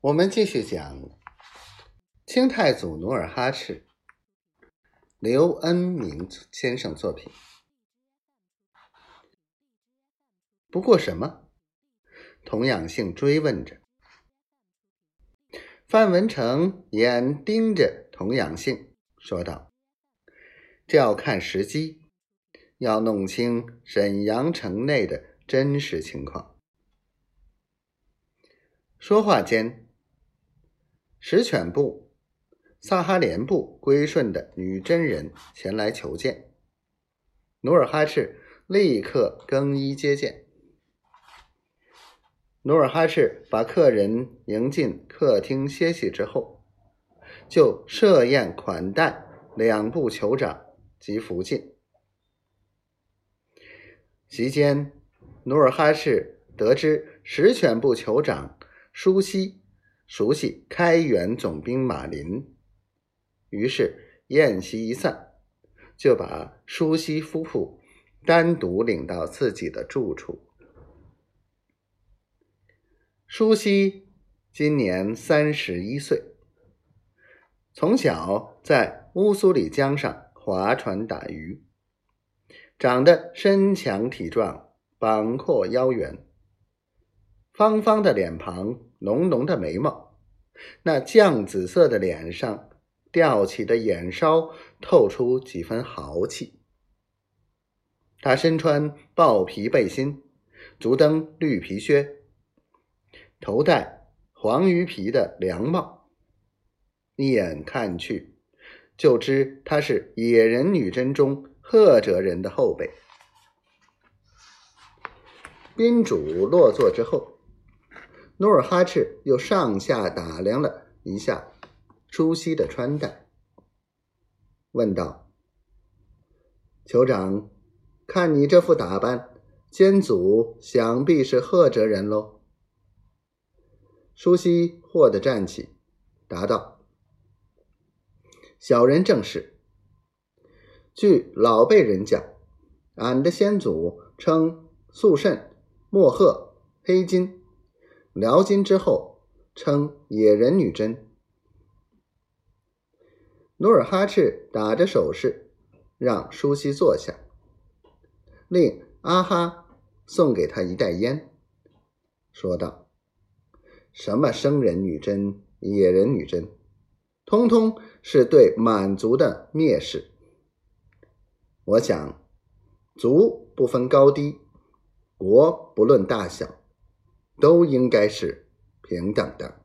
我们继续讲清太祖努尔哈赤，刘恩明先生作品。不过什么？童养性追问着。范文成眼盯着童养性，说道：“这要看时机，要弄清沈阳城内的真实情况。”说话间，石犬部、萨哈连部归顺的女真人前来求见，努尔哈赤立刻更衣接见。努尔哈赤把客人迎进客厅歇息之后，就设宴款待两部酋长及福晋。席间，努尔哈赤得知石犬部酋长。舒西熟悉开元总兵马林，于是宴席一散，就把舒西夫妇单独领到自己的住处。舒西今年三十一岁，从小在乌苏里江上划船打鱼，长得身强体壮，膀阔腰圆，方方的脸庞。浓浓的眉毛，那绛紫色的脸上吊起的眼梢透出几分豪气。他身穿豹皮背心，足蹬绿皮靴，头戴黄鱼皮的凉帽，一眼看去就知他是野人女真中赫哲人的后辈。宾主落座之后。努尔哈赤又上下打量了一下朱熹的穿戴，问道：“酋长，看你这副打扮，先祖想必是赫哲人喽？”舒西霍地站起，答道：“小人正是。据老辈人讲，俺的先祖称肃慎、莫赫、黑金。”辽金之后，称野人女真。努尔哈赤打着手势，让舒西坐下，令阿哈送给他一袋烟，说道：“什么生人女真、野人女真，通通是对满族的蔑视。我想，族不分高低，国不论大小。”都应该是平等的。